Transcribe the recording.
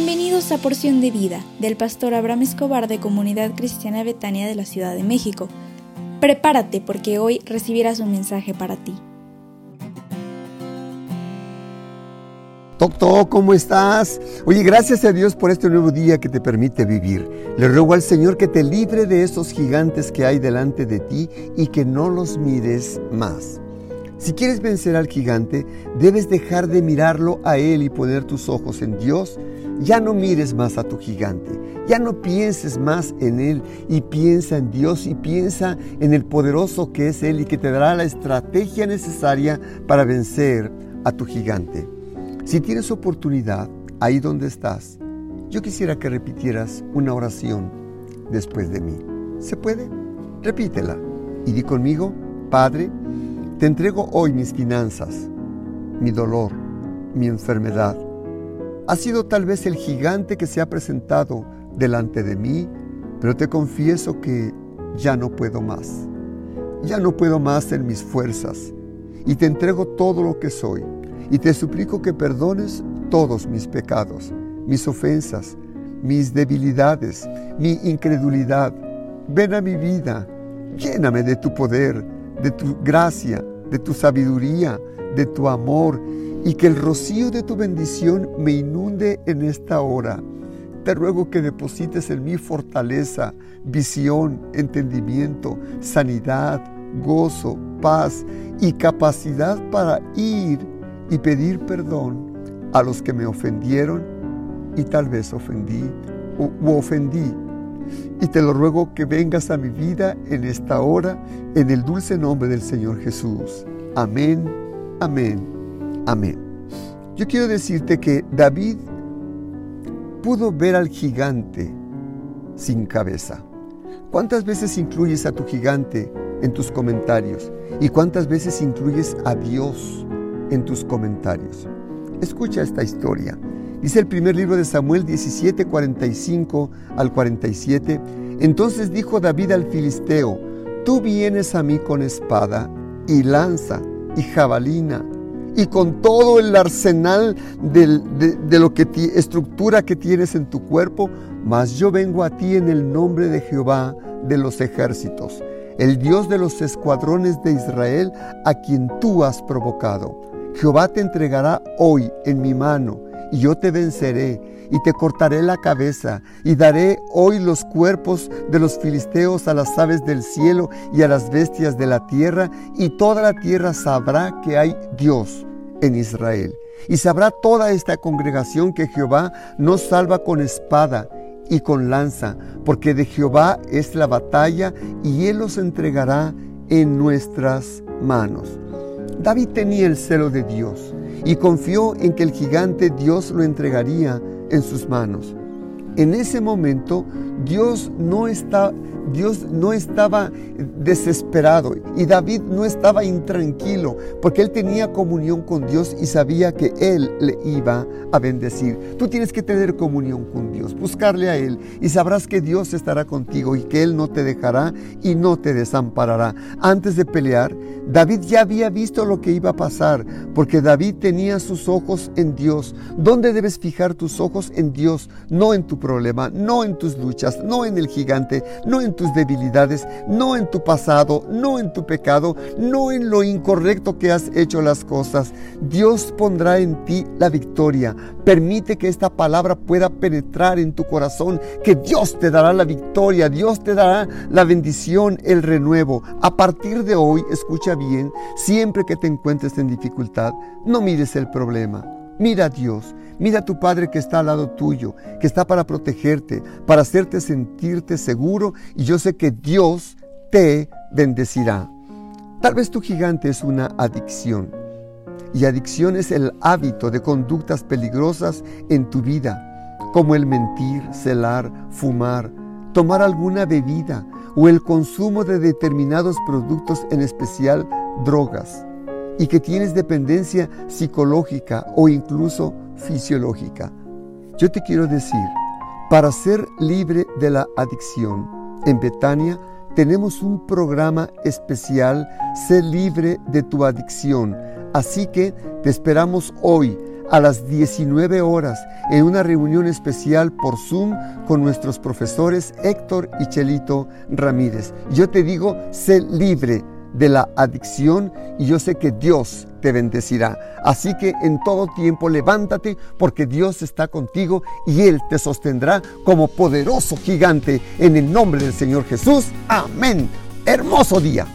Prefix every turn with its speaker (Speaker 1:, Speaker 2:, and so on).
Speaker 1: Bienvenidos a Porción de Vida del pastor Abraham Escobar de Comunidad Cristiana Betania de la Ciudad de México. Prepárate porque hoy recibirás un mensaje para ti.
Speaker 2: Doctor, ¿cómo estás? Oye, gracias a Dios por este nuevo día que te permite vivir. Le ruego al Señor que te libre de esos gigantes que hay delante de ti y que no los mires más. Si quieres vencer al gigante, debes dejar de mirarlo a él y poner tus ojos en Dios. Ya no mires más a tu gigante, ya no pienses más en él y piensa en Dios y piensa en el poderoso que es él y que te dará la estrategia necesaria para vencer a tu gigante. Si tienes oportunidad, ahí donde estás, yo quisiera que repitieras una oración después de mí. ¿Se puede? Repítela y di conmigo, Padre, te entrego hoy mis finanzas, mi dolor, mi enfermedad. Ha sido tal vez el gigante que se ha presentado delante de mí, pero te confieso que ya no puedo más. Ya no puedo más en mis fuerzas y te entrego todo lo que soy y te suplico que perdones todos mis pecados, mis ofensas, mis debilidades, mi incredulidad. Ven a mi vida, lléname de tu poder de tu gracia, de tu sabiduría, de tu amor, y que el rocío de tu bendición me inunde en esta hora. Te ruego que deposites en mí fortaleza, visión, entendimiento, sanidad, gozo, paz y capacidad para ir y pedir perdón a los que me ofendieron y tal vez ofendí o ofendí y te lo ruego que vengas a mi vida en esta hora, en el dulce nombre del Señor Jesús. Amén, amén, amén. Yo quiero decirte que David pudo ver al gigante sin cabeza. ¿Cuántas veces incluyes a tu gigante en tus comentarios? ¿Y cuántas veces incluyes a Dios en tus comentarios? Escucha esta historia. Dice el primer libro de Samuel 17, 45 al 47. Entonces dijo David al filisteo, tú vienes a mí con espada y lanza y jabalina y con todo el arsenal de, lo que estructura que tienes en tu cuerpo, mas yo vengo a ti en el nombre de Jehová de los ejércitos, el Dios de los escuadrones de Israel, a quien tú has provocado. Jehová te entregará hoy en mi mano y yo te venceré y te cortaré la cabeza y daré hoy los cuerpos de los filisteos a las aves del cielo y a las bestias de la tierra y toda la tierra sabrá que hay Dios en Israel. Y sabrá toda esta congregación que Jehová nos salva con espada y con lanza, porque de Jehová es la batalla y Él los entregará en nuestras manos. David tenía el celo de Dios y confió en que el gigante Dios lo entregaría en sus manos. En ese momento Dios no está Dios no estaba desesperado y David no estaba intranquilo porque él tenía comunión con Dios y sabía que él le iba a bendecir. Tú tienes que tener comunión con Dios, buscarle a Él y sabrás que Dios estará contigo y que Él no te dejará y no te desamparará. Antes de pelear, David ya había visto lo que iba a pasar porque David tenía sus ojos en Dios. ¿Dónde debes fijar tus ojos? En Dios, no en tu problema, no en tus luchas, no en el gigante, no en tus debilidades, no en tu pasado, no en tu pecado, no en lo incorrecto que has hecho las cosas. Dios pondrá en ti la victoria. Permite que esta palabra pueda penetrar en tu corazón, que Dios te dará la victoria, Dios te dará la bendición, el renuevo. A partir de hoy, escucha bien, siempre que te encuentres en dificultad, no mires el problema. Mira a Dios, mira a tu Padre que está al lado tuyo, que está para protegerte, para hacerte sentirte seguro y yo sé que Dios te bendecirá. Tal vez tu gigante es una adicción y adicción es el hábito de conductas peligrosas en tu vida, como el mentir, celar, fumar, tomar alguna bebida o el consumo de determinados productos, en especial drogas y que tienes dependencia psicológica o incluso fisiológica. Yo te quiero decir, para ser libre de la adicción, en Betania tenemos un programa especial, Sé libre de tu adicción. Así que te esperamos hoy a las 19 horas en una reunión especial por Zoom con nuestros profesores Héctor y Chelito Ramírez. Yo te digo, sé libre de la adicción y yo sé que Dios te bendecirá. Así que en todo tiempo levántate porque Dios está contigo y Él te sostendrá como poderoso gigante en el nombre del Señor Jesús. Amén. Hermoso día.